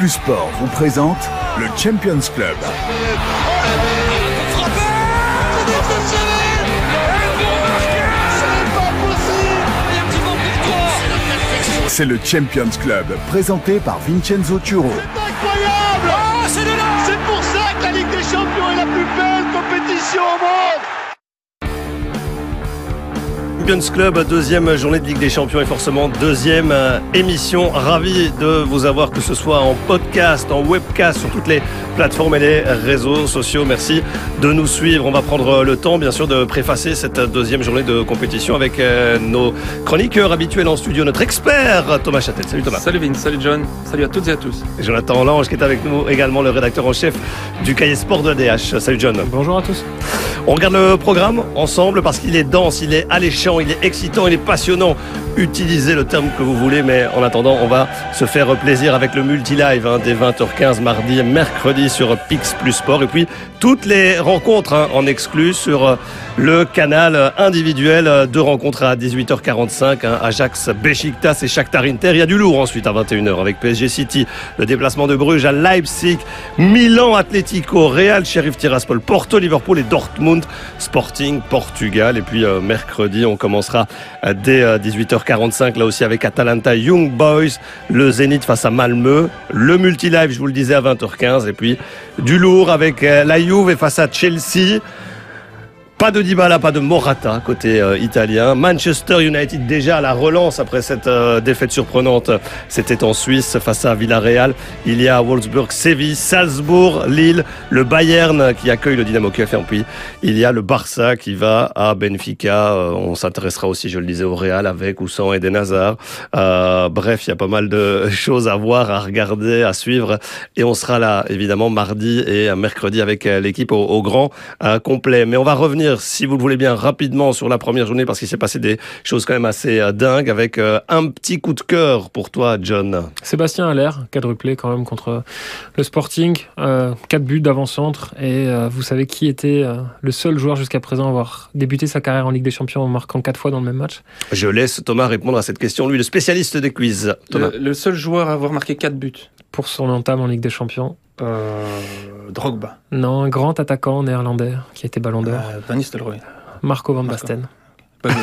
Plus Sport vous présente le Champions Club. C'est le Champions Club, présenté par Vincenzo Turo. Incroyable oh, C'est de là C'est pour ça que la Ligue des Champions est la plus belle compétition au monde Club, deuxième journée de Ligue des Champions et forcément deuxième euh, émission. Ravi de vous avoir que ce soit en podcast, en webcast, sur toutes les plateformes et les réseaux sociaux. Merci de nous suivre. On va prendre le temps, bien sûr, de préfacer cette deuxième journée de compétition avec euh, nos chroniqueurs habituels en studio, notre expert Thomas Châtel. Salut Thomas. Salut Vin, salut John, salut à toutes et à tous. Et Jonathan Lange qui est avec nous également, le rédacteur en chef du cahier sport de la DH. Salut John. Bonjour à tous. On regarde le programme ensemble parce qu'il est dense, il est alléchant, il est excitant, il est passionnant. Utilisez le terme que vous voulez, mais en attendant, on va se faire plaisir avec le multi-live hein, dès 20h15 mardi et mercredi sur Pix Plus Sport. Et puis toutes les rencontres hein, en exclus sur euh, le canal individuel de rencontres à 18h45. Hein, Ajax, Besiktas et Shakhtar Inter. Il y a du lourd ensuite à 21h avec PSG City, le déplacement de Bruges à Leipzig, Milan Atlético, Real Sheriff Tiraspol, Porto Liverpool et Dortmund Sporting Portugal. Et puis euh, mercredi, on commencera euh, dès 18h45 là aussi avec Atalanta Young Boys, le Zénith face à Malmö, le multi-live, je vous le disais à 20h15 et puis du lourd avec euh, la Juve face à Chelsea. Pas de Dybala, pas de Morata côté euh, italien. Manchester United déjà à la relance après cette euh, défaite surprenante. C'était en Suisse face à Villarreal. Il y a Wolfsburg, Séville, Salzbourg, Lille, le Bayern qui accueille le Dynamo Kiev et puis il y a le Barça qui va à Benfica. Euh, on s'intéressera aussi, je le disais, au Real avec ou sans Eden Hazard. bref, il y a pas mal de choses à voir, à regarder, à suivre et on sera là évidemment mardi et mercredi avec l'équipe au, au grand complet. Mais on va revenir si vous le voulez bien, rapidement sur la première journée parce qu'il s'est passé des choses quand même assez euh, dingues avec euh, un petit coup de cœur pour toi, John. Sébastien Allaire, quadruplé quand même contre le Sporting, euh, 4 buts d'avant-centre et euh, vous savez qui était le seul joueur jusqu'à présent à avoir débuté sa carrière en Ligue des Champions en marquant 4 fois dans le même match Je laisse Thomas répondre à cette question, lui le spécialiste des quiz. Thomas. Le, le seul joueur à avoir marqué 4 buts pour son entame en Ligue des Champions. Euh, Drogba. Non, un grand attaquant néerlandais qui a été ballon d'or. Euh, Van Nistelrooy. Marco Van Basten.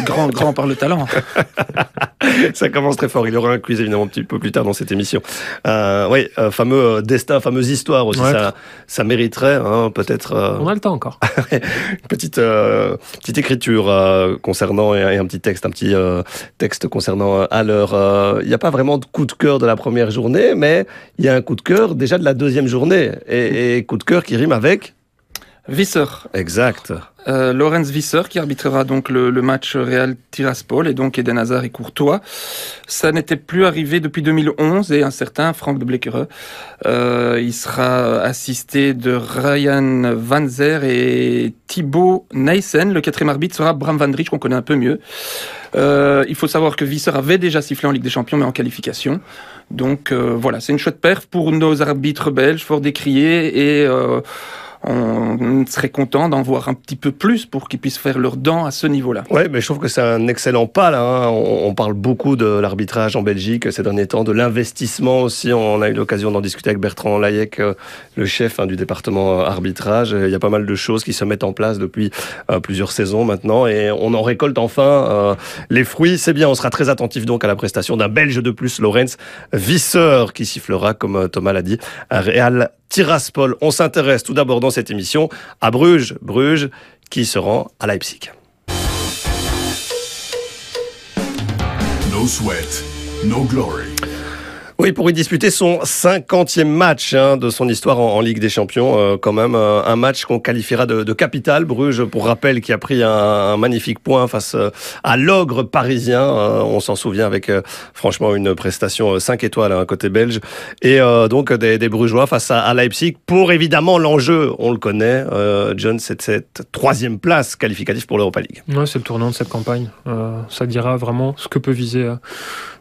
Grand, grand par le talent. ça commence très fort. Il y aura un quiz évidemment un petit peu plus tard dans cette émission. Euh, oui, euh, fameux euh, destin, fameuse histoire aussi. Ouais. Ça, ça mériterait hein, peut-être. Euh... On a le temps encore. petite euh, petite écriture euh, concernant et, et, un petit texte, un petit texte concernant à l'heure. Il n'y a pas vraiment de coup de cœur de la première journée, mais il y a un coup de cœur déjà de la deuxième journée et, et coup de cœur qui rime avec. Visser. Exact. Euh, Lorenz Visser qui arbitrera donc le, le, match Real Tiraspol et donc Eden Hazard et Courtois. Ça n'était plus arrivé depuis 2011 et un certain Frank de Bleckere. Euh, il sera assisté de Ryan Van Zer et Thibaut Neysen. Le quatrième arbitre sera Bram Van Drich qu'on connaît un peu mieux. Euh, il faut savoir que Visser avait déjà sifflé en Ligue des Champions mais en qualification. Donc euh, voilà, c'est une chouette perf pour nos arbitres belges, fort décriés et euh, on serait content d'en voir un petit peu plus pour qu'ils puissent faire leurs dents à ce niveau-là. Oui, mais je trouve que c'est un excellent pas là. Hein. On, parle beaucoup de l'arbitrage en Belgique ces derniers temps, de l'investissement aussi. On a eu l'occasion d'en discuter avec Bertrand Layek, euh, le chef hein, du département arbitrage. Il y a pas mal de choses qui se mettent en place depuis euh, plusieurs saisons maintenant et on en récolte enfin euh, les fruits. C'est bien, on sera très attentif donc à la prestation d'un Belge de plus, Lorenz Visseur, qui sifflera, comme Thomas l'a dit, à Real Tiraspol. On s'intéresse tout d'abord dans cette émission à Bruges. Bruges qui se rend à Leipzig. No sweat, no glory. Oui, pour y disputer son 50e match hein, de son histoire en, Ligue des Champions, euh, quand même euh, un match qu'on qualifiera de, de, capital. Bruges, pour rappel, qui a pris un, un magnifique point face euh, à l'ogre parisien. on s'en souvient avec franchement une prestation 5 étoiles à hein, côté belge. Et donc des, des, Brugeois face à, à, Leipzig pour évidemment l'enjeu, on le connaît, John, c'est cette troisième place qualificative pour l'Europa League. Ouais, c'est le tournant de cette campagne. ça dira vraiment ce que peut viser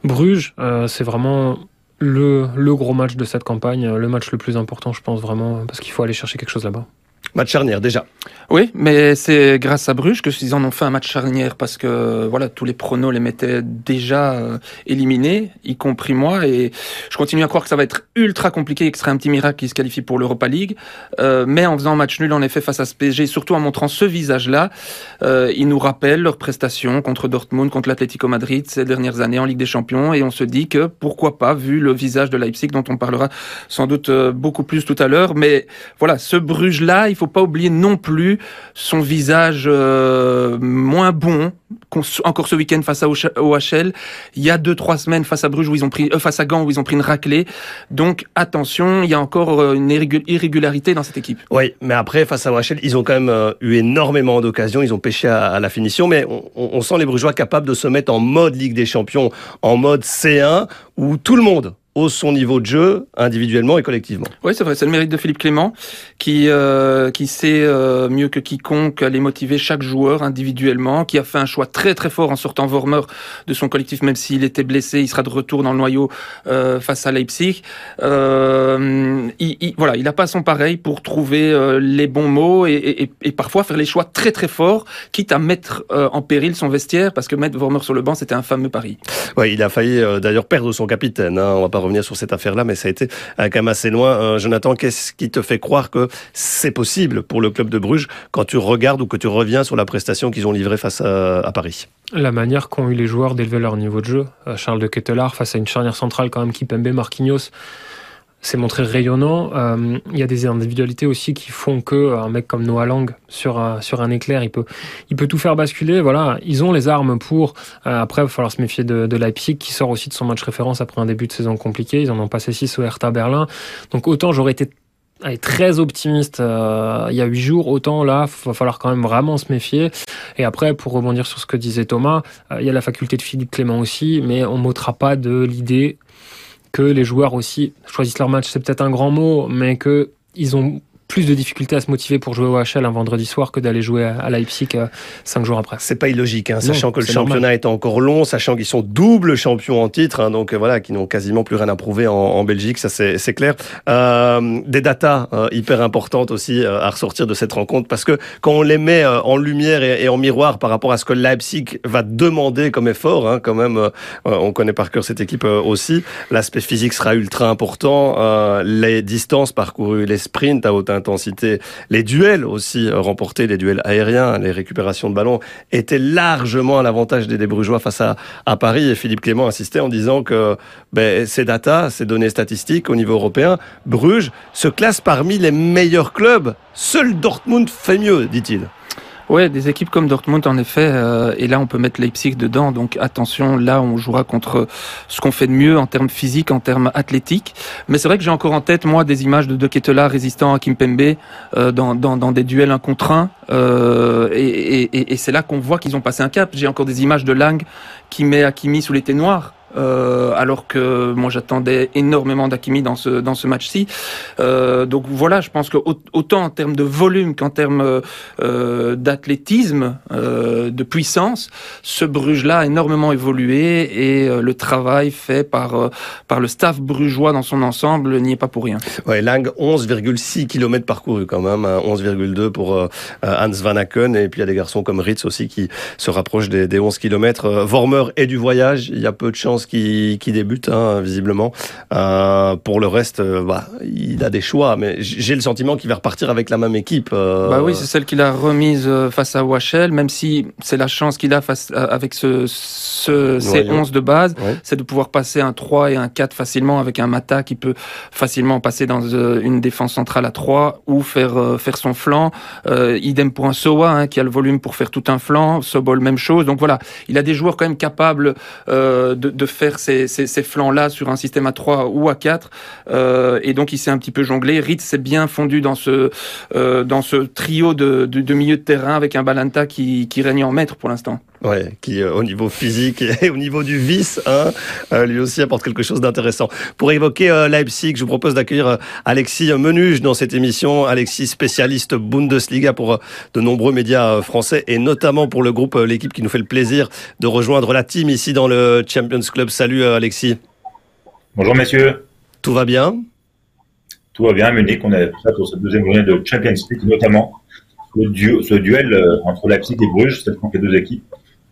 Bruges. c'est vraiment le, le, gros match de cette campagne, le match le plus important, je pense vraiment, parce qu'il faut aller chercher quelque chose là-bas. Match charnière déjà. Oui, mais c'est grâce à Bruges que ils en ont fait un match charnière parce que voilà tous les pronos les mettaient déjà euh, éliminés, y compris moi, et je continue à croire que ça va être ultra compliqué et que ce serait un petit miracle qui se qualifie pour l'Europa League. Euh, mais en faisant un match nul en effet face à ce PSG, surtout en montrant ce visage-là, euh, ils nous rappellent leurs prestations contre Dortmund, contre l'Atlético Madrid ces dernières années en Ligue des Champions, et on se dit que pourquoi pas vu le visage de Leipzig dont on parlera sans doute euh, beaucoup plus tout à l'heure, mais voilà ce Bruges-là, il faut pas oublier non plus son visage euh, moins bon. Encore ce week-end face à OHL, il y a deux trois semaines face à Bruges où ils ont pris, euh, face à Gand où ils ont pris une raclée. Donc attention, il y a encore euh, une irrégularité dans cette équipe. Oui, mais après face à OHL, ils ont quand même eu énormément d'occasions, ils ont pêché à, la finition, mais on, on sent les Brugeois capables de se mettre en mode Ligue des Champions, en mode C1 où tout le monde au son niveau de jeu, individuellement et collectivement. Oui, c'est vrai, c'est le mérite de Philippe Clément, qui euh, qui sait euh, mieux que quiconque aller motiver chaque joueur individuellement, qui a fait un choix très très fort en sortant Vormer de son collectif, même s'il était blessé, il sera de retour dans le noyau euh, face à Leipzig. Euh, il, voilà, il n'a pas son pareil pour trouver euh, les bons mots et, et, et, parfois faire les choix très très forts, quitte à mettre euh, en péril son vestiaire, parce que mettre Vormer sur le banc, c'était un fameux pari. Ouais, il a failli d'ailleurs perdre son capitaine. Hein, on va pas revenir sur cette affaire-là, mais ça a été euh, quand même assez loin. Euh, Jonathan, qu'est-ce qui te fait croire que c'est possible pour le club de Bruges quand tu regardes ou que tu reviens sur la prestation qu'ils ont livrée face à, Paris? La manière qu'ont eu les joueurs d'élever leur niveau de jeu. Euh, Charles de Kettelard face à une charnière centrale quand même Kipembe, Marquinhos, c'est montré rayonnant. Euh, il y a des individualités aussi qui font que euh, un mec comme Noah Lang sur un, sur un éclair, il peut il peut tout faire basculer. Voilà, ils ont les armes pour. Euh, après, il va falloir se méfier de, de Leipzig qui sort aussi de son match référence après un début de saison compliqué. Ils en ont passé 6 au Hertha Berlin. Donc autant j'aurais été très optimiste il y a huit jours, autant là, il va falloir quand même vraiment se méfier. Et après, pour rebondir sur ce que disait Thomas, il y a la faculté de Philippe Clément aussi, mais on m'ôtera pas de l'idée que les joueurs aussi choisissent leur match, c'est peut-être un grand mot, mais que ils ont plus de difficultés à se motiver pour jouer au HL un vendredi soir que d'aller jouer à Leipzig euh, cinq jours après. C'est pas illogique, hein, sachant que le championnat est encore long, sachant qu'ils sont double champions en titre, hein, donc euh, voilà, qui n'ont quasiment plus rien à prouver en, Belgique, ça c'est clair. Euh, des datas hyper importantes aussi à ressortir de cette rencontre, parce que quand on les met en lumière et, en miroir par rapport à ce que Leipzig va demander comme effort, hein, quand même, on connaît par cœur cette équipe aussi, l'aspect physique sera ultra important, les distances parcourues, les sprints à haute Les duels aussi euh, remportés, les duels aériens, les récupérations de ballons étaient largement à l'avantage des, Brugeois face à, Paris. Et Philippe Clément insistait en disant que ben, ces datas, ces données statistiques au niveau européen, Bruges se classe parmi les meilleurs clubs. Seul Dortmund fait mieux, dit-il. Ouais, des équipes comme Dortmund en effet, euh, et là on peut mettre Leipzig dedans. Donc attention, là on jouera contre ce qu'on fait de mieux en termes physiques, en termes athlétiques. Mais c'est vrai que j'ai encore en tête moi des images de De Ketela résistant à Kimpembe euh, dans, dans, des duels un contre un, euh, et, c'est là qu'on voit qu'ils ont passé un cap. J'ai encore des images de Lang qui met Hakimi sous l'été noir. Euh, alors que moi j'attendais énormément d'Akimi dans ce dans ce match-ci. Euh, donc voilà, je pense que autant en termes de volume qu'en termes euh, d'athlétisme, de puissance, ce Bruges-là a énormément évolué et le travail fait par par le staff brugeois dans son ensemble n'y est pas pour rien. Ouais, Lang 11,6 km parcourus quand même, 11,2 hein, pour Hans Van Aken et puis il y a des garçons comme Ritz aussi qui se rapprochent des, des 11 km. Vormer est du voyage, il y a peu de chances qui, qui débute, hein, visiblement. Euh, pour le reste, euh, bah, il a des choix, mais j'ai le sentiment qu'il va repartir avec la même équipe. Euh... Bah oui, c'est celle qu'il a remise face à Wachel, même si c'est la chance qu'il a face avec ce, ce ces 11 de base, c'est de pouvoir passer un 3 et un 4 facilement avec un Mata qui peut facilement passer dans une défense centrale à 3 ou faire faire son flanc. idem pour un Soa hein, qui a le volume pour faire tout un flanc. Sobol même chose. Donc voilà, il a des joueurs quand même capables de, de faire ces, ces, flancs-là sur un système à 3 ou à 4. Euh, et donc, il s'est un petit peu jonglé. Ritz s'est bien fondu dans ce, euh, dans ce trio de, de, de, milieu de terrain avec un Balanta qui, qui règne en maître pour l'instant. Ouais, qui euh, au niveau physique et au niveau du vice, hein, euh, lui aussi apporte quelque chose d'intéressant. Pour évoquer euh, Leipzig, je vous propose d'accueillir Alexis Menuge dans cette émission. Alexis, spécialiste Bundesliga pour de nombreux médias français et notamment pour le groupe L'équipe qui nous fait le plaisir de rejoindre la team ici dans le Champions Club. Salut Alexis. Bonjour messieurs. Tout va bien? Tout va bien. Munich, on est prêt pour cette deuxième journée de Champions League, notamment ce duel entre Leipzig et Bruges, c'est les deux équipes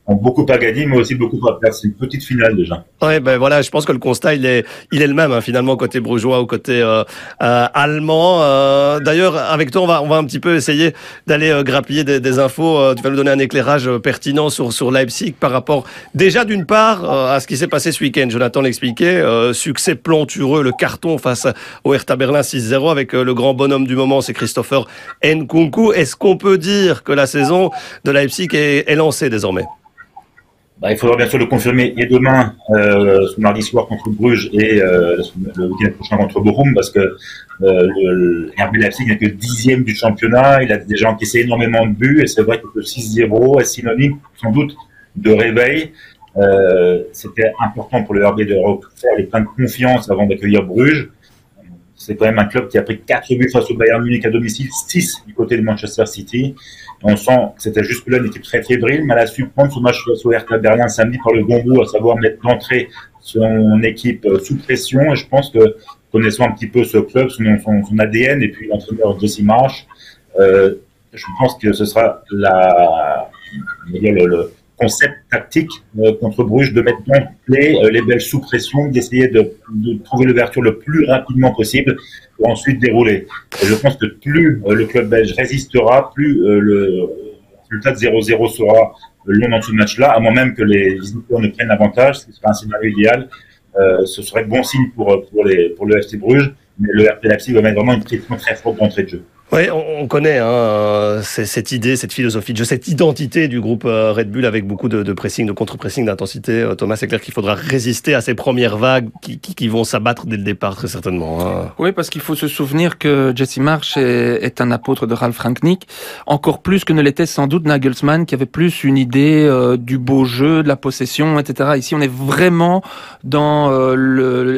ont beaucoup à gagner, mais aussi beaucoup à perdre. C'est une petite finale déjà. Ouais, ben voilà, je pense que le constat il est, il est le même hein, finalement côté brugeois ou côté euh, euh, allemand. Euh, D'ailleurs, avec toi, on va, on va un petit peu essayer d'aller euh, grappiller des, des infos. Euh, tu vas nous donner un éclairage pertinent sur sur Leipzig par rapport déjà d'une part à ce qui s'est passé ce week-end. Jonathan l'expliquait, succès plantureux, le carton face au Hertha Berlin 6-0 avec le grand bonhomme du moment, c'est Christopher Nkunku. Est-ce qu'on peut dire que la saison de Leipzig est, est lancée désormais? Bah, il faudra bien sûr le confirmer et demain, euh, ce mardi soir contre Bruges et euh, le week-end prochain contre Bochum, parce que euh, le, Leipzig n'est que dixième du championnat. Il a déjà encaissé énormément de buts et c'est vrai que le 6-0 est synonyme sans doute de réveil. Euh, C'était important pour le RB de refaire les pleins de confiance avant d'accueillir Bruges. C'est quand même un club qui a pris 4 buts face au Bayern Munich à domicile, 6 du côté de Manchester City. On sent que c'était jusque-là une équipe très fébrile, mais elle a su prendre son match face au Hertha Berlin samedi par le bon à savoir mettre d'entrée son équipe sous pression. Et je pense que, connaissant un petit peu ce club, son, ADN et puis l'entraîneur Jesse Marsh, euh, je pense que ce sera la, le, concept tactique euh, contre Bruges de mettre dans les, euh, les belles sous pression, d'essayer de, de, trouver l'ouverture le plus rapidement possible pour ensuite dérouler. Et je pense que plus euh, le club belge résistera, plus le résultat de 0-0 sera long dans ce match-là, à moins même que les visiteurs ne prennent avantage, ce serait un scénario idéal. Euh, ce serait bon signe pour, pour, les, pour le FC Bruges, mais le RP Leipzig va mettre vraiment une pression très forte d'entrée de jeu. Oui, on, connaît hein, cette idée, cette philosophie cette identité du groupe euh, Red Bull avec beaucoup de, de pressing, de contre-pressing, d'intensité. Euh, Thomas, c'est clair qu'il faudra résister à ces premières vagues qui, qui, qui vont s'abattre dès le départ, très certainement. Hein. Oui, parce qu'il faut se souvenir que Jesse Marsh est, est, un apôtre de Ralph Rangnick, encore plus que ne l'était sans doute Nagelsmann, qui avait plus une idée euh, du beau jeu, de la possession, etc. Ici, on est vraiment dans euh,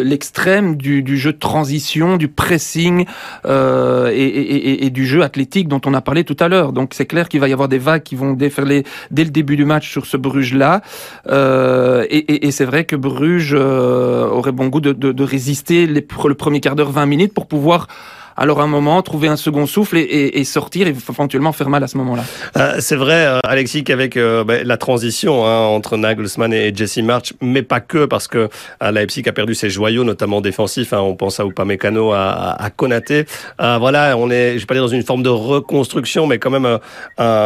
l'extrême le, du, du, jeu de transition, du pressing euh, et, et, et et du jeu athlétique dont on a parlé tout à l'heure. Donc c'est clair qu'il va y avoir des vagues qui vont déferler dès le début du match sur ce Bruges-là. Euh, et, et, et c'est vrai que Bruges euh, aurait bon goût de, de, de résister le premier quart d'heure, 20 minutes pour pouvoir alors un moment, trouver un second souffle et, et, et sortir et éventuellement faire mal à ce moment-là. Euh, c'est vrai, euh, Alexis, qu'avec euh, bah, la transition hein, entre Nagelsmann et Jesse March, mais pas que, parce que euh, Leipzig a perdu ses joyaux, notamment défensifs. Hein, on pense à Upamecano, à, à, à Konaté. Euh, voilà, on est, je vais pas dire dans une forme de reconstruction, mais quand même un,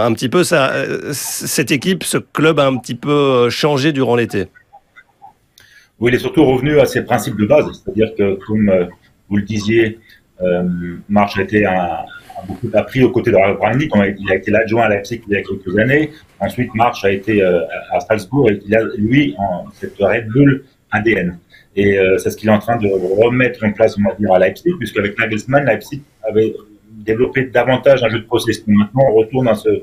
un petit peu ça. Cette équipe, ce club a un petit peu changé durant l'été. Oui, il est surtout revenu à ses principes de base, c'est-à-dire que, comme vous le disiez, euh, March a été un, a beaucoup appris aux côtés de Ralph Rangnick. Il a été l'adjoint à Leipzig il y a quelques années. Ensuite, March a été euh, à Strasbourg et il a, lui, en, cette Red Bull ADN. Et euh, c'est ce qu'il est en train de remettre en place, on va dire, à Leipzig, puisqu'avec Nagelsmann, Leipzig avait développé davantage un jeu de processus. Maintenant, on retourne dans ce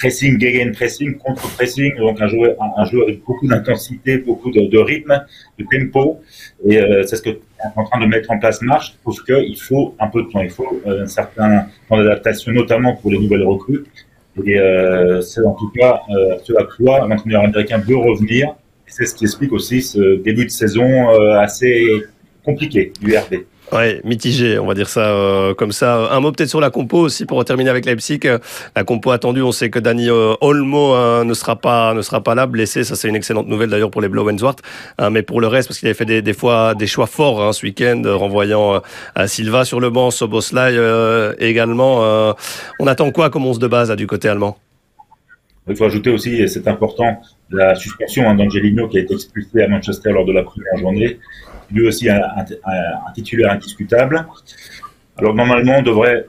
pressing, gegen pressing, contre pressing, donc un jeu, un, jeu avec beaucoup d'intensité, beaucoup de, rythme, de tempo. Et euh, c'est ce que est en train de mettre en place Marche, parce qu'il faut un peu de temps, il faut euh, un certain temps d'adaptation, notamment pour les nouvelles recrues. Et euh, c'est en tout cas euh, ce à quoi l'entraîneur américain veut revenir. C'est ce qui explique aussi ce début de saison assez compliqué du RB. Ouais, mitigé, on va dire ça euh, comme ça. Un mot peut-être sur la compo aussi pour terminer avec Leipzig. La compo attendue, on sait que Dani euh, Olmo euh, ne sera pas ne sera pas là, blessé. Ça c'est une excellente nouvelle d'ailleurs pour les Blauenswart. mais pour le reste, parce qu'il avait fait des, fois des choix forts hein, ce week-end, renvoyant Silva sur le banc, Soboslai également. on attend quoi comme 11 de base du côté allemand? Il faut ajouter aussi, et c'est important, la suspension hein, d'Angelino qui a été expulsé à Manchester lors de la première journée lui aussi un, titulaire indiscutable. Alors normalement, on devrait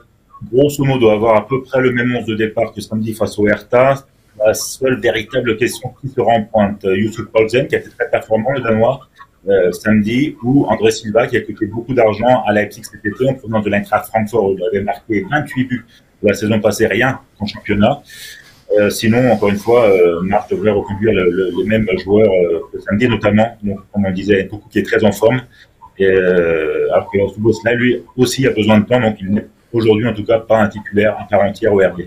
grosso modo avoir à peu près le même 11 de départ que samedi face au Hertha. La seule véritable question qui sera en pointe, Youssouf Paulsen, qui a été très performant, le Danois, euh, samedi, ou André Silva, qui a coûté beaucoup d'argent à Leipzig cet été en provenance de l'Eintracht Francfort, où il avait marqué 28 buts la saison passée, rien en championnat. Euh, sinon, encore une fois, euh, Marc devrait reconduire le, le, les mêmes joueurs euh, que samedi, notamment, donc, comme on disait, beaucoup qui est très en forme. Et, euh, alors que là, lui aussi a besoin de temps, donc il n'est aujourd'hui en tout cas pas un titulaire à part entière au RB.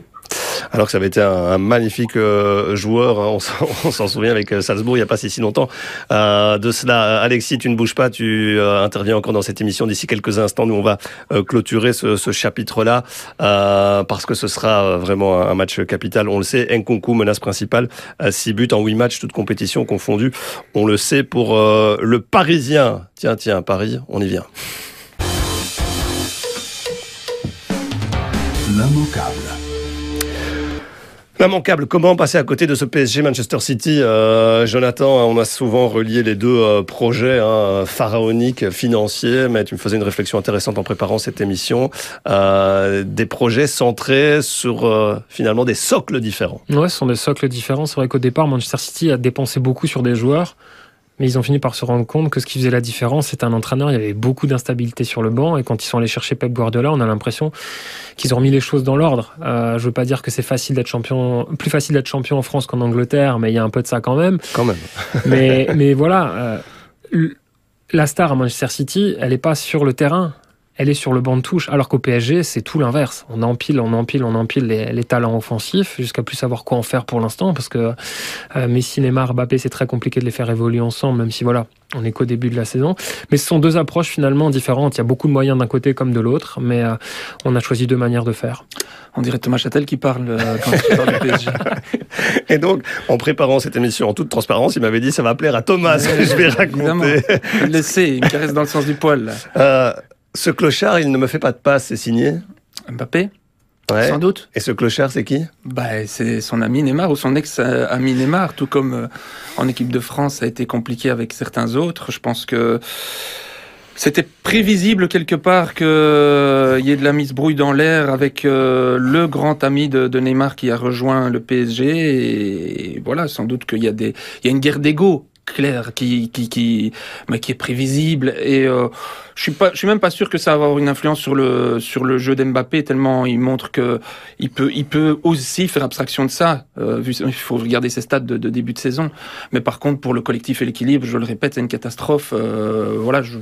Alors que ça avait été un, magnifique euh, joueur. Hein. on s'en souvient avec euh, Salzbourg il n'y a pas si, si longtemps. Euh, de cela, Alexis, tu ne bouges pas, tu interviens encore dans cette émission d'ici quelques instants. Nous, on va clôturer ce, chapitre-là parce que ce sera vraiment un match capital. On le sait, Nkunku, menace principale, 6 buts en 8 matchs, toutes compétitions confondues. On le sait pour le Parisien. Tiens, tiens, Paris, on y vient. L'immanquable, comment passer à côté de ce PSG Manchester City euh, Jonathan, on a souvent relié les deux euh, projets hein, pharaoniques, financiers, mais tu me faisais une réflexion intéressante en préparant cette émission. Euh, des projets centrés sur euh, finalement des socles différents. Ouais, ce sont des socles différents. C'est vrai qu'au départ, Manchester City a dépensé beaucoup sur des joueurs. Mais ils ont fini par se rendre compte que ce qui faisait la différence, c'était un entraîneur. Il y avait beaucoup d'instabilité sur le banc. Et quand ils sont allés chercher Pep Guardiola, on a l'impression qu'ils ont remis les choses dans l'ordre. Euh, je veux pas dire que c'est facile d'être champion, plus facile d'être champion en France qu'en Angleterre, mais il y a un peu de ça quand même. Quand même. mais, mais voilà, euh, la star à Manchester City, elle n'est pas sur le terrain elle est sur le banc de touche, alors qu'au PSG, c'est tout l'inverse. On empile, on empile, on empile les, talents offensifs jusqu'à plus savoir quoi en faire pour l'instant, parce que euh, Messi, Neymar, Mbappé, c'est très compliqué de les faire évoluer ensemble, même si voilà, on est qu'au début de la saison. Mais ce sont deux approches finalement différentes. Il y a beaucoup de moyens d'un côté comme de l'autre, mais euh, on a choisi deux manières de faire. On dirait Thomas Châtel qui parle euh, quand il parle du PSG. Et donc, en préparant cette émission en toute transparence, il m'avait dit ça va plaire à Thomas que je vais raconter. Laissez, il caresse dans le sens du poil. Ce clochard, il ne me fait pas de passe, c'est signé Mbappé Sans doute. Et ce clochard, c'est qui? Bah, C'est son ami Neymar ou son ex-ami Neymar, tout comme euh, en équipe de France, ça a été compliqué avec certains autres. Je pense que c'était prévisible quelque part qu'il euh, y ait de la mise brouille dans l'air avec euh, le grand ami de, Neymar qui a rejoint le PSG. Et voilà, sans doute qu'il y a des, il y a une guerre d'ego claire qui qui qui mais qui est prévisible et je suis pas, je suis même pas sûr que ça va avoir une influence sur le sur le jeu d'Mbappé tellement il montre que il peut il peut aussi faire abstraction de ça. Euh, vu, il faut regarder ses stats de, de, début de saison. Mais par contre pour le collectif et l'équilibre, je le répète, c'est une catastrophe. Euh, voilà, je,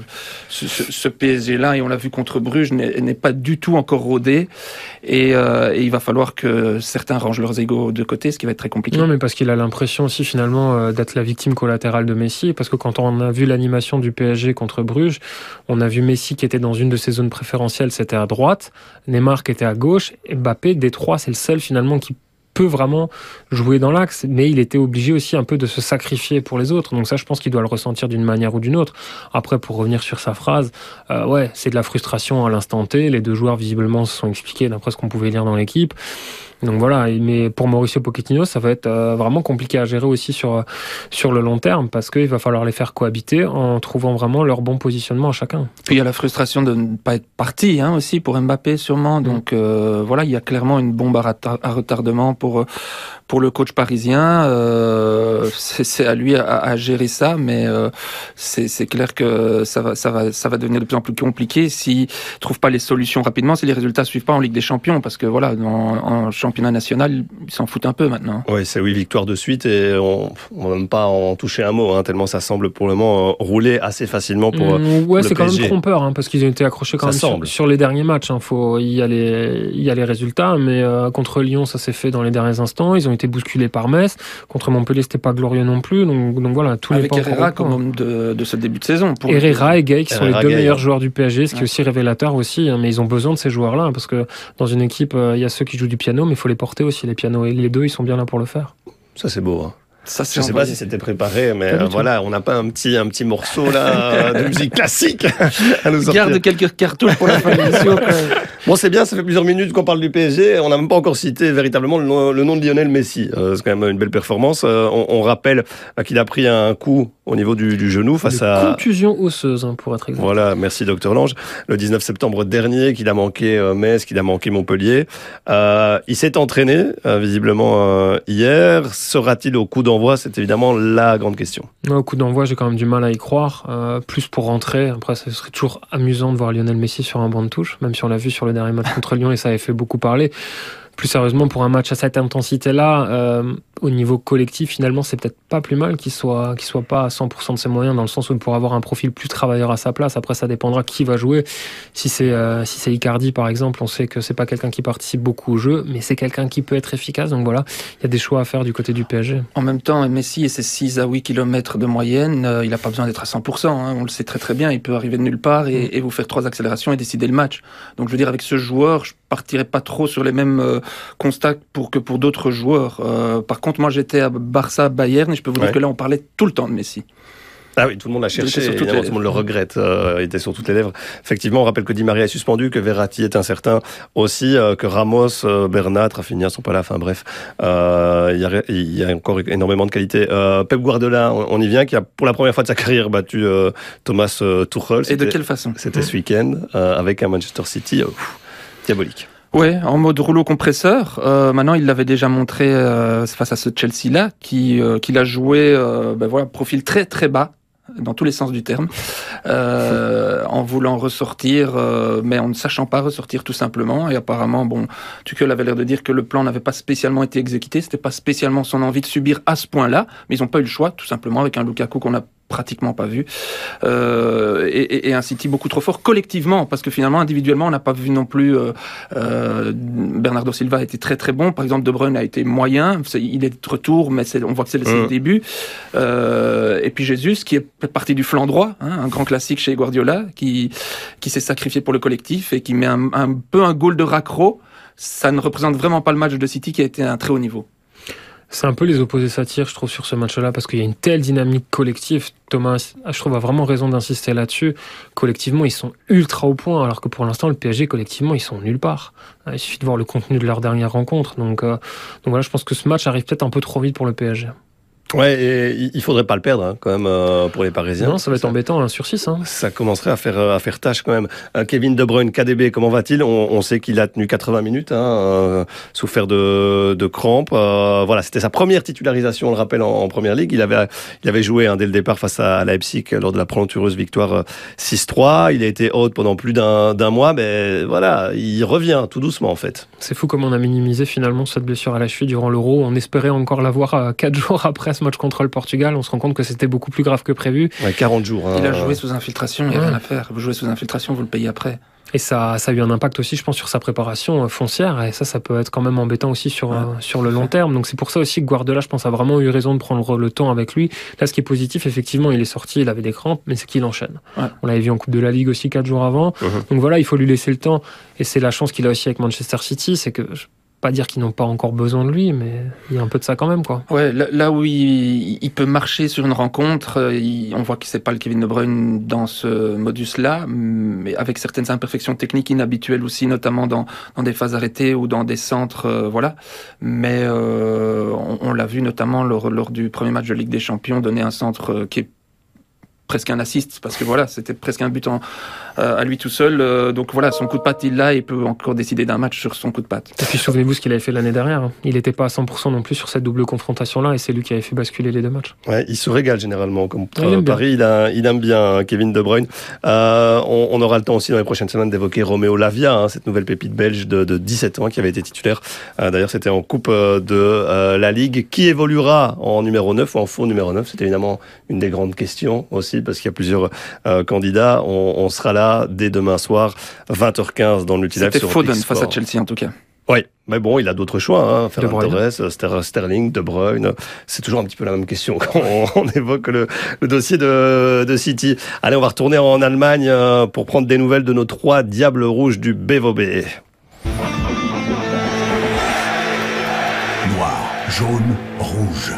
ce, ce, PSG là et on l'a vu contre Bruges n'est pas du tout encore rodé et, euh, et, il va falloir que certains rangent leurs égaux de côté, ce qui va être très compliqué. Non, mais parce qu'il a l'impression aussi finalement euh, d'être la victime collatérale de Messi, parce que quand on a vu l'animation du PSG contre Bruges, on a vu Messi qui était dans une de ses zones préférentielles, c'était à droite, Neymar qui était à gauche, et Mbappé, des trois, c'est le seul finalement qui peut vraiment jouer dans l'axe, mais il était obligé aussi un peu de se sacrifier pour les autres. Donc ça, je pense qu'il doit le ressentir d'une manière ou d'une autre. Après, pour revenir sur sa phrase, euh, ouais, c'est de la frustration à l'instant T. Les deux joueurs visiblement se sont expliqués d'après ce qu'on pouvait lire dans l'équipe. Donc voilà, mais pour Mauricio Pochettino, ça va être euh, vraiment compliqué à gérer aussi sur, sur le long terme parce qu'il va falloir les faire cohabiter en trouvant vraiment leur bon positionnement à chacun. Puis il y a la frustration de ne pas être parti hein, aussi pour Mbappé sûrement. Mm. Donc euh, voilà, il y a clairement une bombe à, retardement pour pour le coach parisien. Euh, c'est à lui à, à, gérer ça, mais euh, c'est clair que ça va ça va ça va devenir de plus en plus compliqué s'il trouve pas les solutions rapidement, si les résultats suivent pas en Ligue des Champions, parce que voilà, en, en championnat national, ils s'en foutent un peu maintenant. Oui, c'est oui, victoire de suite et on ne même pas en toucher un mot, hein, tellement ça semble pour le moment euh, rouler assez facilement pour. Mmh, ouais, c'est quand même trompeur, hein, parce qu'ils ont été accrochés quand même sur, sur, les derniers matchs. Hein, faut, il, y a les, il y a les résultats, mais euh, contre Lyon, ça s'est fait dans les derniers instants. Ils ont été bousculés par Metz. Contre Montpellier, c'était pas glorieux non plus. Donc, donc voilà, tous Avec les Herrera comme de, de, ce début de saison. Pour Herrera et Gay, qui sont les deux meilleurs joueurs du PSG, ce qui est aussi révélateur aussi. mais ils ont besoin de ces joueurs-là, parce que dans une équipe, euh, il y a ceux qui jouent du piano, mais il faut les porter aussi, les pianos. Et les deux, ils sont bien là pour le faire. Ça, c'est beau. Hein. Ça, je sais pas si c'était préparé, mais euh, voilà, on n'a pas un petit, un petit morceau là de musique classique à nous sortir. Garde quelques cartouches pour la fin de l'émission. bon, c'est bien, ça fait plusieurs minutes qu'on parle du PSG. On n'a même pas encore cité véritablement le nom, de Lionel Messi. Euh, c'est quand même une belle performance. Euh, on, rappelle qu'il a pris un coup au niveau du, genou face à contusion osseuse, hein, pour être exact. Voilà, merci docteur Lange. Le 19 septembre dernier, qu'il a manqué Metz, qu'il a manqué Montpellier. il s'est entraîné visiblement hier. Sera-t-il au coup d'envoi C'est évidemment la grande question. Au coup d'envoi, j'ai quand même du mal à y croire. Euh, plus pour rentrer. Après, ce serait toujours amusant de voir Lionel Messi sur un banc de touche, même si on l'a vu sur le dernier match contre Lyon et ça avait fait beaucoup parler. Plus sérieusement, pour un match à cette intensité-là, euh, au niveau collectif, finalement, c'est peut-être pas plus mal qu'il soit, qu'il soit pas à 100% de ses moyens, dans le sens où il pourra avoir un profil plus travailleur à sa place. Après, ça dépendra qui va jouer. Si c'est euh, si c'est Icardi, par exemple, on sait que c'est pas quelqu'un qui participe beaucoup au jeu, mais c'est quelqu'un qui peut être efficace. Donc voilà, il y a des choix à faire du côté du PSG. En même temps, Messi et ses 6 à 8 km de moyenne, euh, il n'a pas besoin d'être à 100%. Hein, on le sait très très bien. Il peut arriver de nulle part et, et, vous faire trois accélérations et décider le match. Donc je veux dire, avec ce joueur, je partirais pas trop sur les mêmes euh, constats pour que pour d'autres joueurs. Euh, par contre, moi j'étais à Barça, Bayern, et je peux vous dire que là on parlait tout le temps de Messi. Ah oui, tout le monde l'a cherché, tout le monde le regrette, euh, il était sur toutes les lèvres. Effectivement, on rappelle que Di Maria est suspendu, que Verratti est incertain aussi, euh, que Ramos, euh, Bernat, Rafinha sont pas là, enfin bref, il, y a, il y a encore énormément de qualité. Euh, Pep Guardiola, on, on, y vient, qui a pour la première fois de sa carrière battu Thomas Tuchel. Et de quelle façon? C'était ce week-end, avec un Manchester City diabolique. Ouais, en mode rouleau compresseur. Euh, maintenant, il l'avait déjà montré euh, face à ce Chelsea-là, qui euh, qu'il a joué, ben voilà, profil très très bas dans tous les sens du terme, euh, en voulant ressortir, euh, mais en ne sachant pas ressortir tout simplement. Et apparemment, bon, Tuchel avait l'air de dire que le plan n'avait pas spécialement été exécuté, c'était pas spécialement son envie de subir à ce point-là, mais ils n'ont pas eu le choix, tout simplement, avec un Lukaku qu'on a pratiquement pas vu, euh, et, et, un City beaucoup trop fort collectivement, parce que finalement individuellement on n'a pas vu non plus. Euh, euh, Bernardo Silva a été très très bon, par exemple De Bruyne a été moyen, il est de retour, mais on voit que c'est le, mmh. début. Et puis Jésus qui est parti du flanc droit, hein, un grand classique chez Guardiola, qui qui s'est sacrifié pour le collectif et qui met un, un peu un goal de raccro. Ça ne représente vraiment pas le match de City qui a été à un très haut niveau. C'est un peu les opposés s'attirent, je trouve, sur ce match-là, parce qu'il y a une telle dynamique collective. Thomas, je trouve, a vraiment raison d'insister là-dessus. Collectivement, ils sont ultra au point, alors que pour l'instant, le PSG, collectivement, ils sont nulle part. Il suffit de voir le contenu de leur dernière rencontre. Donc, euh, donc voilà, je pense que ce match arrive peut-être un peu trop vite pour le PSG. Ouais, et il faudrait pas le perdre hein, quand même euh, pour les Parisiens. Non, ça va être embêtant, un sur 6. Hein. Ça commencerait à faire à faire tâche quand même. Euh, Kevin De Bruyne, KDB, comment va-t-il? On, on, sait qu'il a tenu 80 minutes, hein, euh, souffert de, de crampes. Euh, voilà, c'était sa première titularisation, on le rappelle, en, en, première ligue. Il avait il avait joué hein, dès le départ face à Leipzig lors de la prolentureuse victoire 6-3. Il a été haute pendant plus d'un mois, mais voilà, il revient tout doucement en fait. C'est fou comme on a minimisé finalement cette blessure à la cheville durant l'Euro. On espérait encore l'avoir quatre jours après match contre le Portugal, on se rend compte que c'était beaucoup plus grave que prévu. Ouais, 40 jours. Hein. Il a joué sous infiltration, il n'y a ouais. rien à faire. Vous jouez sous infiltration, vous le payez après. Et ça, ça a eu un impact aussi, je pense, sur sa préparation foncière. Et ça, ça peut être quand même embêtant aussi sur, ouais, sur le long terme. Donc c'est pour ça aussi que Guardiola, je pense, a vraiment eu raison de prendre le temps avec lui. Là, ce qui est positif, effectivement, il est sorti, il avait des crampes, mais c'est qu'il enchaîne. Ouais. On l'avait vu en Coupe de la Ligue aussi quatre jours avant. Uh -huh. Donc voilà, il faut lui laisser le temps. Et c'est la chance qu'il a aussi avec Manchester City, c'est que pas dire qu'ils n'ont pas encore besoin de lui, mais il y a un peu de ça quand même, quoi. Ouais, là, où il, peut marcher sur une rencontre, on voit que c'est pas le Kevin De Bruyne dans ce modus-là, mais avec certaines imperfections techniques inhabituelles aussi, notamment dans, dans des phases arrêtées ou dans des centres, euh, voilà. Mais euh, on, l'a vu notamment lors, lors du premier match de Ligue des Champions, donner un centre qui est presque un assist parce que voilà c'était presque un but en, euh, à lui tout seul euh, donc voilà son coup de patte il l'a il peut encore décider d'un match sur son coup de patte. Et puis souvenez-vous ce qu'il avait fait l'année dernière il n'était pas à 100% non plus sur cette double confrontation là et c'est lui qui avait fait basculer les deux matchs. Ouais, il se régale généralement comme il Paris il, a, il, aime bien Kevin De Bruyne. Euh, on, on, aura le temps aussi dans les prochaines semaines d'évoquer Roméo Lavia hein, cette nouvelle pépite belge de, de 17 ans qui avait été titulaire. Euh, d'ailleurs c'était en coupe de la Ligue. Qui évoluera en numéro 9 ou en faux numéro 9 c'est évidemment une des grandes questions aussi parce qu'il y a plusieurs euh, candidats. On, on, sera là dès demain soir, 20h15 dans le multilive. C'était Foden face à Chelsea en tout cas. Oui, mais bon, il a d'autres choix. Hein. Ferran Torres, Sterling, De Bruyne. C'est toujours un petit peu la même question quand on, on évoque le, le, dossier de, de City. Allez, on va retourner en Allemagne euh, pour prendre des nouvelles de nos trois diables rouges du BVB. Noir, jaune, rouge.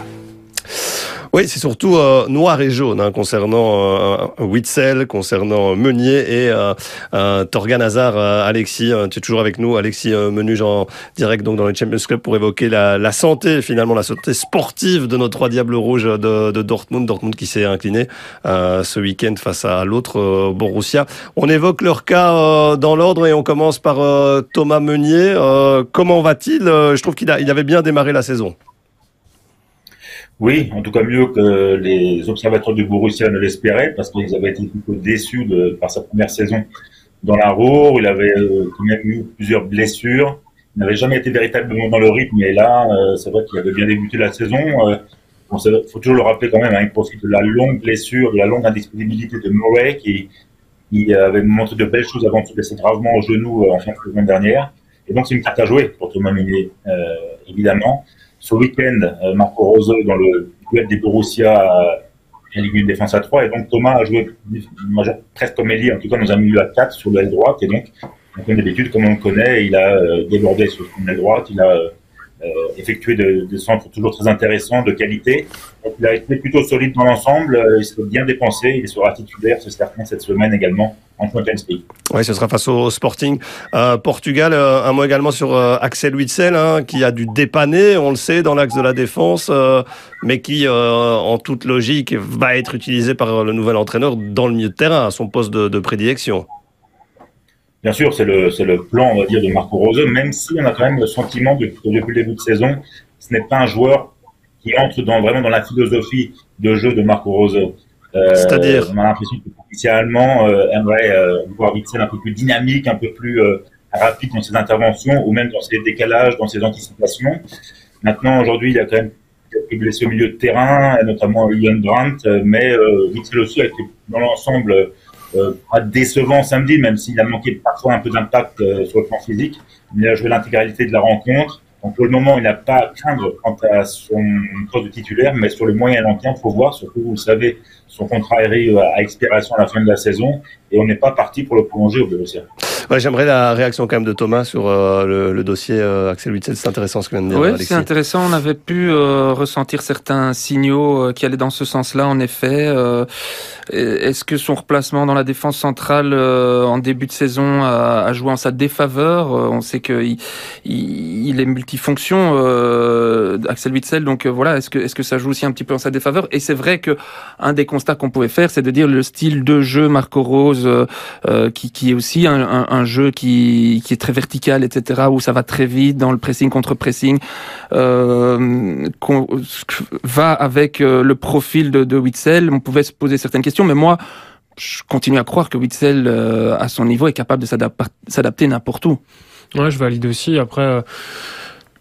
Oui, c'est surtout euh, noir et jaune hein, concernant euh, Witzel, concernant Meunier et euh, euh, Torgan Hazard. Alexis, tu es toujours avec nous, Alexis Menu, en direct donc dans le Champions Club pour évoquer la, la, santé, finalement la santé sportive de nos trois diables rouges de, de Dortmund. Dortmund qui s'est incliné ce week-end face à l'autre Borussia. On évoque leur cas dans l'ordre et on commence par Thomas Meunier. comment va-t-il? Je trouve qu'il il avait bien démarré la saison. Oui, en tout cas mieux que les observateurs du Borussia ne l'espéraient, parce qu'ils avaient été plutôt déçus de, par sa première saison dans la Roure. Il avait euh, quand même eu plusieurs blessures. n'avait jamais été véritablement dans le rythme. Et là, euh, c'est vrai qu'il avait bien débuté la saison. Il euh, faut toujours le rappeler quand même, hein, il profite de la longue blessure, de la longue indisponibilité de Murray, qui, avait montré de belles choses avant de se blesser gravement au genou en fin de semaine dernière. Et donc, c'est une carte à jouer pour Thomas Meunier, évidemment. Ce week-end, Marco Rose, dans le duel des Borussia, a éliminé une défense à 3. Et donc, Thomas a joué presque comme ailier, en tout cas, nous a mis à 4 sur l'aile droite. Et donc, comme d'habitude, comme on le connaît, il a euh, débordé sur son aile droite, il a euh, euh, effectué des centres toujours très intéressants, de qualité. Donc, il a été plutôt solide dans l'ensemble, il s'est bien dépensé, il sera titulaire, c'est certain, cette semaine également en Champions League. Oui, ce sera face au Sporting. Euh, Portugal, un mot également sur Axel Witsel, hein, qui a dû dépanner, on le sait, dans l'axe de la défense, mais qui, en toute logique, va être utilisé par le nouvel entraîneur dans le milieu de terrain, à son poste de, de prédilection. Bien sûr, c'est le, c'est le plan, on va dire, de Marco Rose, même si on a quand même le sentiment que depuis le début de saison, ce n'est pas un joueur qui entre dans, vraiment dans la philosophie de jeu de Marco Rose. Euh, C'est-à-dire On a l'impression que initialement, euh, aimerait euh, voir Witzel un peu plus dynamique, un peu plus euh, rapide dans ses interventions, ou même dans ses décalages, dans ses anticipations. Maintenant, aujourd'hui, il y a quand même quelques blessés au milieu de terrain, notamment Ian Brandt, mais Witzel aussi a été dans l'ensemble pas décevant samedi, même s'il a manqué parfois un peu d'impact euh, sur le plan physique. Il a joué l'intégralité de la rencontre. Donc pour le moment, il n'a pas à craindre quant à son poste de titulaire, mais sur le moyen et long terme, faut voir, surtout vous le savez, son contrat arrive à expiration à la fin de la saison et on n'est pas parti pour le prolonger au Borussia. Ouais, J'aimerais la réaction quand même de Thomas sur euh, le, le, dossier euh, Axel Witzel. C'est intéressant ce que vient de dire. Oui, c'est intéressant. On avait pu euh, ressentir certains signaux euh, qui allaient dans ce sens-là, en effet. Euh, Est-ce que son replacement dans la défense centrale euh, en début de saison a, a, joué en sa défaveur? On sait qu'il il, il, est multifonction, Axel Witzel. Donc voilà, est-ce que, est -ce que ça joue aussi un petit peu en sa défaveur? Et c'est vrai que un des constats qu'on pouvait faire, c'est de dire le style de jeu Marco Rose, qui, qui est aussi un, jeu qui, est très vertical, etc., où ça va très vite dans le pressing contre pressing, euh, va avec euh, le profil de, de Witzel. On pouvait se poser certaines questions, mais moi, je continue à croire que Witzel, euh, à son niveau, est capable de s'adapter n'importe où. Ouais, je valide aussi. Après.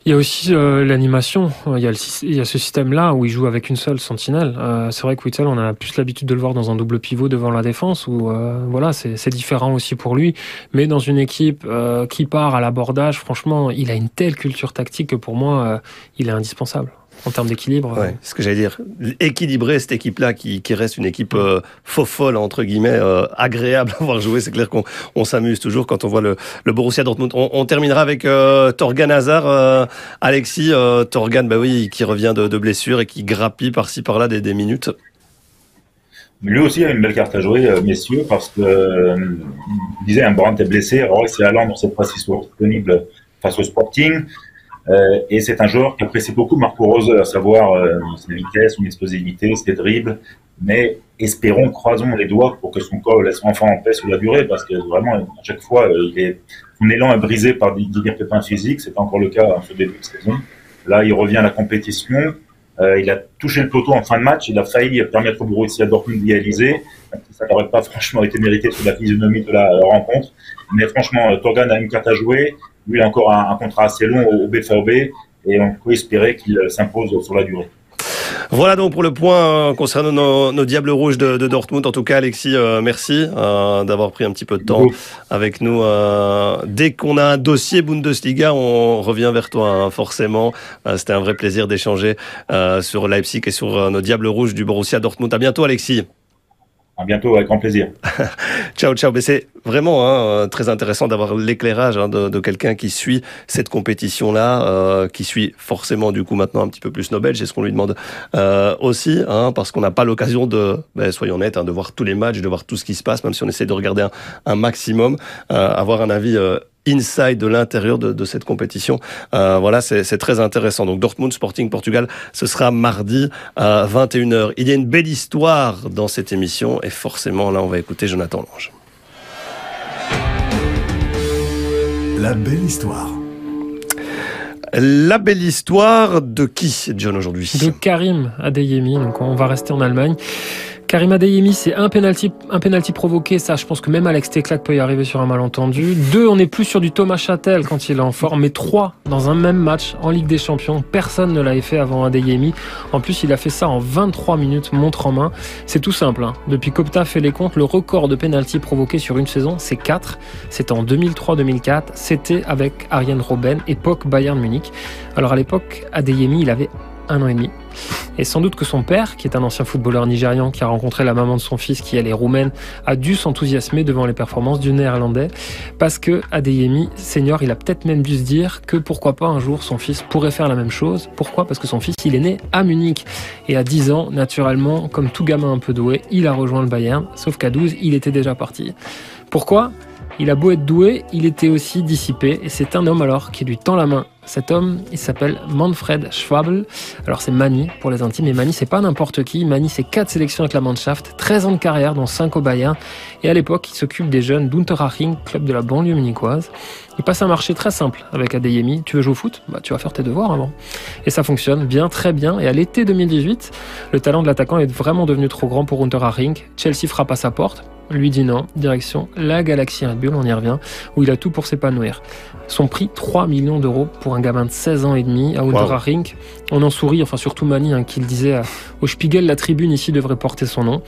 Il y a aussi euh, l'animation. Il y a, il y a ce système-là où il joue avec une seule sentinelle. Euh, c'est vrai que Witzel, on a plus l'habitude de le voir dans un double pivot devant la défense, où euh, voilà, c'est différent aussi pour lui. Mais dans une équipe euh, qui part à l'abordage, franchement, il a une telle culture tactique que pour moi, euh, il est indispensable en termes d'équilibre. Ouais, ce que j'allais dire. Équilibrer cette équipe-là, qui, qui, reste une équipe euh, faux folle, entre guillemets, euh, agréable à voir jouer. C'est clair qu'on on, s'amuse toujours quand on voit le, le Borussia Dortmund. On, on terminera avec euh, Torgan Hazard. Euh, Alexis, euh, Torgan, bah oui, qui revient de, de blessure et qui grappille par-ci par-là des, des minutes. Lui aussi a une belle carte à jouer, euh, messieurs, parce que, euh, il disait, un Brandt est blessé. Alors, c'est Allant dans cette fois-ci disponible face au Sporting. Euh, et c'est un joueur qui apprécie beaucoup Marco Rose, à savoir euh, sa vitesse, son explosivité, ses dribbles. Mais espérons, croisons les doigts pour que son corps laisse enfin en paix sur la durée, parce que vraiment, à chaque fois, euh, il est, son élan est brisé par divers pépins physiques. C'est encore le cas en ce début de saison. Là, il revient à la compétition. Euh, il a touché le poteau en fin de match. Il a failli permettre au Borussia Dortmund d'y réaliser. Ça n'aurait pas franchement été mérité sur la physionomie de la rencontre. Mais franchement, Torgan a une carte à jouer. Lui, il a encore un, un contrat assez long au BVB et on peut espérer qu'il s'impose sur la durée. Voilà donc pour le point euh, concernant nos, nos Diables Rouges de, de, Dortmund. En tout cas, Alexis, euh, merci euh, d'avoir pris un petit peu de temps oui. avec nous. Euh, dès qu'on a un dossier Bundesliga, on revient vers toi, hein, forcément. C'était un vrai plaisir d'échanger sur Leipzig et sur nos Diables Rouges du Borussia Dortmund. À bientôt, Alexis. À bientôt, avec grand plaisir. ciao, ciao. Mais c'est vraiment hein, très intéressant d'avoir l'éclairage hein, de, de quelqu'un qui suit cette compétition-là, euh, qui suit forcément du coup maintenant un petit peu plus Nobel. C'est ce qu'on lui demande euh, aussi, hein, parce qu'on n'a pas l'occasion de, ben, soyons honnêtes, hein, de voir tous les matchs, de voir tout ce qui se passe, même si on essaie de regarder un, un maximum, euh, avoir un avis euh, inside de l'intérieur de, de, cette compétition. Euh, voilà, c'est très intéressant. Donc Dortmund Sporting Portugal, ce sera mardi à 21h. Il y a une belle histoire dans cette émission et forcément là on va écouter Jonathan Lange. La belle histoire. La belle histoire de qui, John, aujourd'hui? De Karim Adeyemi. Donc on va rester en Allemagne. Karim Adeyemi, c'est un penalty, un penalty provoqué. Ça, je pense que même Alex Teclat peut y arriver sur un malentendu. Deux, on est plus sur du Thomas Châtel quand il est en forme. Mais trois, dans un même match en Ligue des Champions, personne ne l'avait fait avant Adeyemi. En plus, il a fait ça en 23 minutes, montre en main. C'est tout simple. Hein. Depuis qu'Opta fait les comptes, le record de penalty provoqué sur une saison, c'est 4. C'était en 2003-2004. C'était avec Ariane Robben, époque Bayern Munich. Alors à l'époque, Adeyemi, il avait un an et demi. Et sans doute que son père, qui est un ancien footballeur nigérian qui a rencontré la maman de son fils qui elle est roumaine, a dû s'enthousiasmer devant les performances du néerlandais parce que Adeyemi, senior, il a peut-être même dû se dire que pourquoi pas un jour son fils pourrait faire la même chose. Pourquoi? Parce que son fils, il est né à Munich et à 10 ans, naturellement, comme tout gamin un peu doué, il a rejoint le Bayern, sauf qu'à 12, il était déjà parti. Pourquoi? Il a beau être doué, il était aussi dissipé et c'est un homme alors qui lui tend la main. Cet homme, il s'appelle Manfred Schwabel. Alors c'est Mani pour les intimes, mais Mani c'est pas n'importe qui. Mani c'est 4 sélections avec la Mannschaft, 13 ans de carrière dont 5 au Bayern et à l'époque il s'occupe des jeunes d'Unterhaching, club de la banlieue munichoise. Il passe un marché très simple avec Adeyemi. Tu veux jouer au foot? Bah tu vas faire tes devoirs avant. Et ça fonctionne bien, très bien. Et à l'été 2018, le talent de l'attaquant est vraiment devenu trop grand pour Unterhaching. Chelsea frappe à sa porte lui dit non, direction la galaxie Red Bull, on y revient, où il a tout pour s'épanouir. Son prix, 3 millions d'euros pour un gamin de 16 ans et demi à Unterhaching. On en sourit, enfin surtout Mani, hein, qui le disait au Spiegel, la tribune ici devrait porter son nom.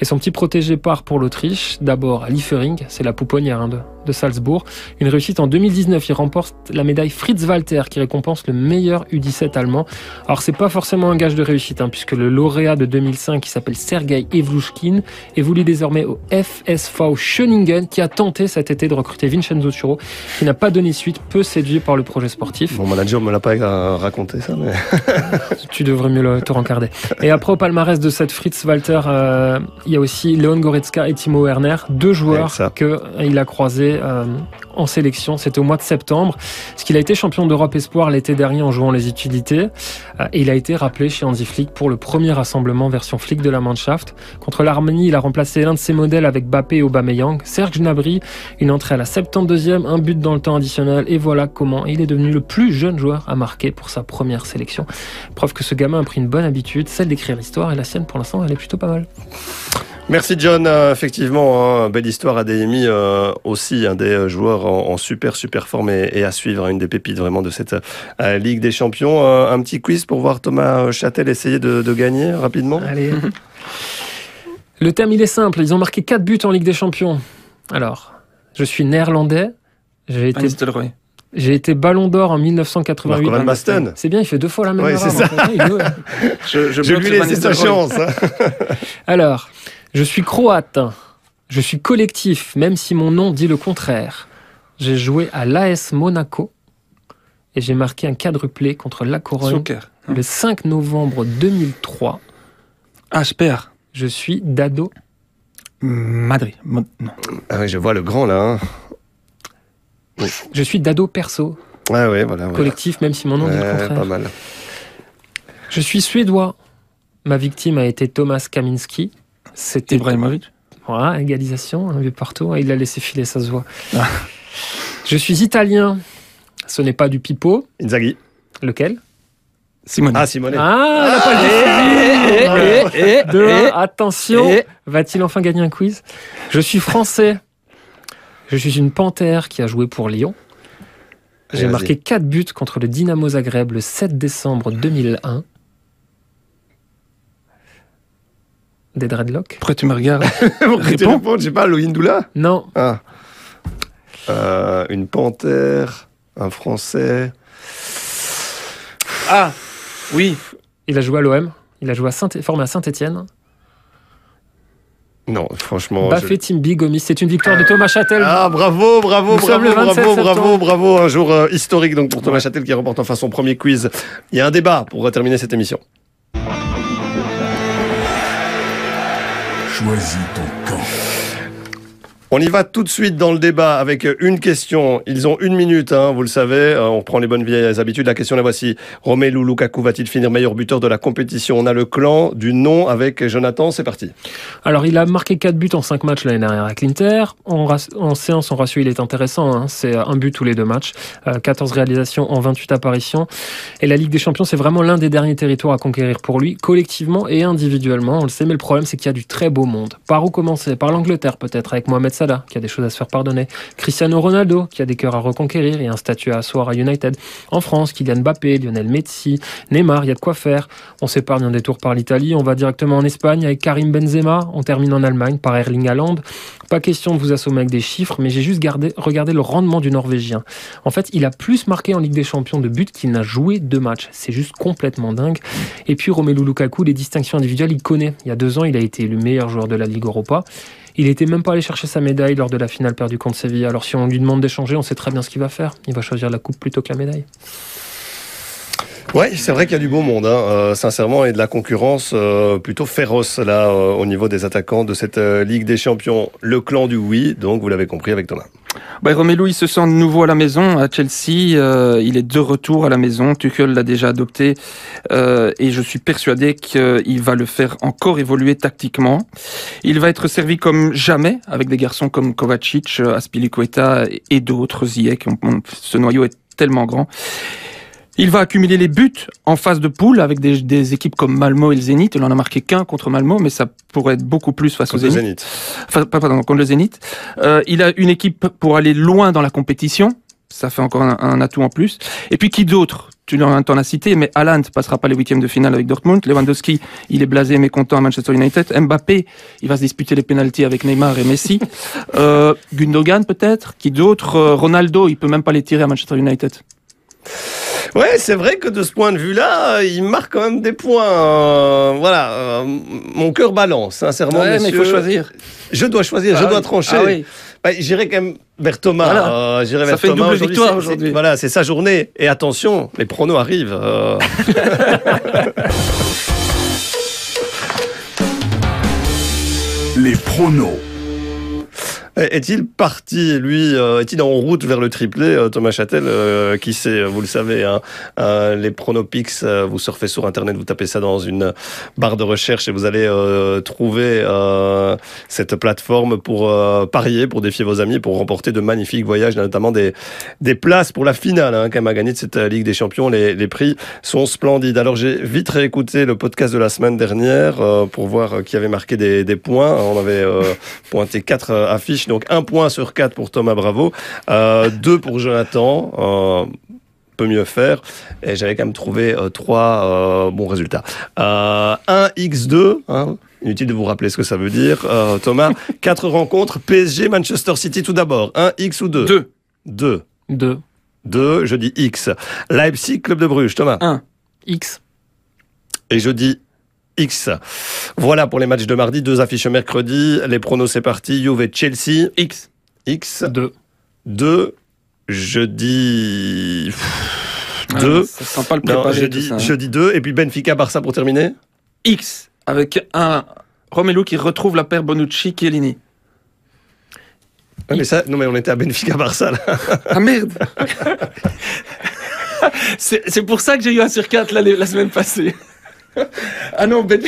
Et son petit protégé part pour l'Autriche, d'abord à Liefering, c'est la pouponnière hein, de, de Salzbourg. Une réussite en 2019, il remporte la médaille Fritz Walter qui récompense le meilleur U17 allemand. Alors c'est pas forcément un gage de réussite, hein, puisque le lauréat de 2005 qui s'appelle Sergei Evlushkin évolue désormais au FSV Schöningen qui a tenté cet été de recruter Vincenzo Churo, qui n'a pas donné suite, peu séduit par le projet sportif. Mon manager me l'a pas raconté ça, mais... tu devrais mieux le, te rencarder. Et après au palmarès de cette Fritz Walter, euh, il y a aussi Leon Goretzka et Timo Werner, deux joueurs qu'il a croisés euh, en sélection. C'était au mois de septembre. Ce qu'il a été champion d'Europe Espoir l'été dernier en jouant les utilités. Euh, et il a été rappelé chez Hansi Flick pour le premier rassemblement version Flick de la Mannschaft. Contre l'Arménie, il a remplacé l'un de ses modèles avec Bappé et Aubameyang. Serge Gnabry, une entrée à la 72e, un but dans le temps additionnel. Et voilà comment il est devenu le plus jeune joueur à marquer pour sa première sélection. Preuve que ce gamin a pris une bonne habitude, celle d'écrire l'histoire. Et la sienne, pour l'instant, elle est plutôt pas mal. Merci John. Euh, effectivement, hein, belle histoire à euh, aussi, un des euh, joueurs en, super super forme et, à suivre, hein, une des pépites vraiment de cette Ligue des Champions. un petit quiz pour voir Thomas Châtel essayer de, gagner rapidement. Allez. Le thème il est simple. Ils ont marqué 4 buts en Ligue des Champions. Alors, je suis néerlandais. J'ai été. J'ai été Ballon d'Or en 1988. C'est bien, il fait deux fois la même oui, c'est ça. je, je, lui laisser sa chance. Hein. Alors, je suis croate. Je suis collectif, même si mon nom dit le contraire. J'ai joué à l'AS Monaco et j'ai marqué un quadruplé contre La Corogne le 5 novembre 2003. Ah, perds. Je suis Dado. Madrid. Ah oui, je vois le grand là. Hein. Je suis Dado Perso. Ah oui, voilà. Collectif, même si mon nom dit le contraire. Pas mal. Je suis suédois. Ma victime a été Thomas Kaminski. C'était Ibrahimovic. Voilà, égalisation, un but partout. Il l'a laissé filer, ça se voit. Ah. Je suis italien. Ce n'est pas du pipeau. Inzaghi. Lequel? Simone. Ah, Simone. Ah, n'a pas le Attention. Va-t-il enfin gagner un quiz? Je suis français. Je suis une panthère qui a joué pour Lyon. J'ai marqué 4 buts contre le Dynamo Zagreb le 7 décembre 2001. des dreadlocks. Pourquoi tu me regardes? Réponds? Je sais pas, Loïndoula Non. Ah. Euh, une panthère, un français. Ah Oui. Il a joué à l'OM. Il a joué à Saint formé à Saint-Etienne. Non, franchement. Baffé je... Team Bigomis, c'est une victoire de Thomas Châtel. Ah, bravo, bravo, bravo, bravo, bravo, bravo. Un jour euh, historique donc pour Thomas Châtel qui remporte enfin son premier quiz. Il y a un débat pour terminer cette émission. Choisis ton camp. On y va tout de suite dans le débat avec une question. Ils ont une minute, hein, vous le savez. On reprend les bonnes vieilles habitudes. La question la voici. Romelu Lukaku va-t-il finir meilleur buteur de la compétition? On a le clan du nom avec Jonathan. C'est parti. Alors, il a marqué 4 buts en 5 matchs l'année dernière avec l'Inter. En, en, séance, son ratio, il est intéressant. Hein. C'est un but tous les deux matchs. 14 réalisations en 28 apparitions. Et la Ligue des Champions, c'est vraiment l'un des derniers territoires à conquérir pour lui, collectivement et individuellement. On le sait, mais le problème, c'est qu'il y a du très beau monde. Par où commencer? Par l'Angleterre, peut-être, avec Mohamed Salah, qui a des choses à se faire pardonner. Cristiano Ronaldo, qui a des cœurs à reconquérir et un statut à asseoir à United. En France, Kylian Mbappé, Lionel Messi, Neymar, il y a de quoi faire. On s'épargne un détour par l'Italie. On va directement en Espagne avec Karim Benzema. On termine en Allemagne par Erling Haaland. Pas question de vous assommer avec des chiffres, mais j'ai juste gardé, regardé le rendement du Norvégien. En fait, il a plus marqué en Ligue des Champions de buts qu'il n'a joué de matchs. C'est juste complètement dingue. Et puis Romelu Lukaku, les distinctions individuelles, il connaît. Il y a deux ans, il a été le meilleur joueur de la Ligue Europa. Il était même pas allé chercher sa médaille lors de la finale perdue contre Sevilla. Alors si on lui demande d'échanger, on sait très bien ce qu'il va faire. Il va choisir la coupe plutôt que la médaille. Ouais, c'est vrai qu'il y a du beau monde, hein, euh, sincèrement, et de la concurrence euh, plutôt féroce là euh, au niveau des attaquants de cette Ligue des Champions. Le clan du oui, donc vous l'avez compris avec Thomas. Bah, Romelu, il se sent de nouveau à la maison à Chelsea. il est de retour à la maison. Tuchel l'a déjà adopté et je suis persuadé qu'il va le faire encore évoluer tactiquement. Il va être servi comme jamais avec des garçons comme Kovacic, Aspilicueta et d'autres. Ziyech. Ce noyau est tellement grand. Il va accumuler les buts en phase de poule avec des, équipes comme Malmo et le Zénith. Il en a marqué qu'un contre Malmo, mais ça pourrait être beaucoup plus face au Zénith. Enfin, pardon, contre le Zénith. Euh, il a une équipe pour aller loin dans la compétition. Ça fait encore un, atout en plus. Et puis qui d'autre? Tu l'en as cité, mais Haaland passera pas les huitièmes de finale avec Dortmund. Lewandowski, il est blasé mais content à Manchester United. Mbappé, il va se disputer les pénalties avec Neymar et Messi. Euh, Gundogan peut-être? Qui d'autre? Euh, Ronaldo, il peut même pas les tirer à Manchester United. Ouais, c'est vrai que de ce point de vue-là, il marque quand même des points. Euh, voilà, euh, mon cœur balance, sincèrement. Ouais, mais il faut choisir. Je dois choisir, je ah dois trancher. Ah oui. Bah, j'irai quand même vers Thomas. Voilà. Euh, ça fait une double victoire aujourd'hui. Voilà, c'est sa journée. Et attention, les pronos arrivent. les pronos. Est-il parti, lui, euh, est-il en route vers le triplé, euh, Thomas Châtel euh, Qui sait, vous le savez, hein, les Pronopix, vous surfez sur Internet, vous tapez ça dans une barre de recherche et vous allez trouver cette plateforme pour parier, pour défier vos amis, pour remporter de magnifiques voyages, notamment des, des places pour la finale, hein, à gagner de cette Ligue des Champions. Les, les prix sont splendides. Alors j'ai vite réécouté le podcast de la semaine dernière pour voir qui avait marqué des, des points. On avait pointé quatre affiches donc un point sur quatre pour Thomas Bravo, euh, deux pour Jonathan. Euh, peut mieux faire. Et j'avais quand même trouvé euh, trois euh, bons résultats. Euh, 1 x2, hein, inutile de vous rappeler ce que ça veut dire. Euh, Thomas, quatre rencontres, PSG, Manchester City tout d'abord. 1 x ou 2 2. 2. 2. 2, je dis X. Leipzig, Club de Bruges, Thomas? 1. X. Et je dis X. Voilà pour les matchs de mardi, deux affiches mercredi. Les pronos, c'est parti. Juve Chelsea. X. X. 2. 2. Je dis... 2. Ah, ça sent pas le préparer, je, dis, ça, hein. je dis 2. Et puis Benfica, Barça pour terminer. X. Avec un Romelu qui retrouve la paire Bonucci-Chiellini. Ouais, mais ça, non, mais on était à Benfica Barça, là. Ah merde! c'est pour ça que j'ai eu un sur 4 la, la semaine passée. Ah non, ben,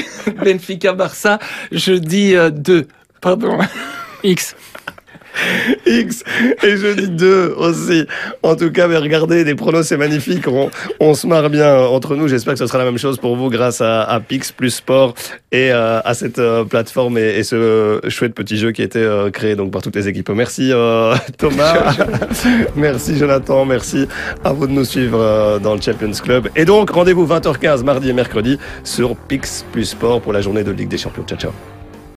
Benfica Barça, je dis 2. Euh, Pardon. X. X et je dis 2 aussi. En tout cas, mais regardez, les pronos c'est magnifique. On, se marre bien entre nous. J'espère que ce sera la même chose pour vous grâce à, Pix plus Sport et euh, à cette euh, plateforme et, ce chouette petit jeu qui a été créé donc par toutes les équipes. Merci Thomas, merci Jonathan, merci à vous de nous suivre dans le Champions Club. Et donc rendez-vous 20h15 mardi et mercredi sur Pix plus Sport pour la journée de Ligue des Champions. Ciao ciao.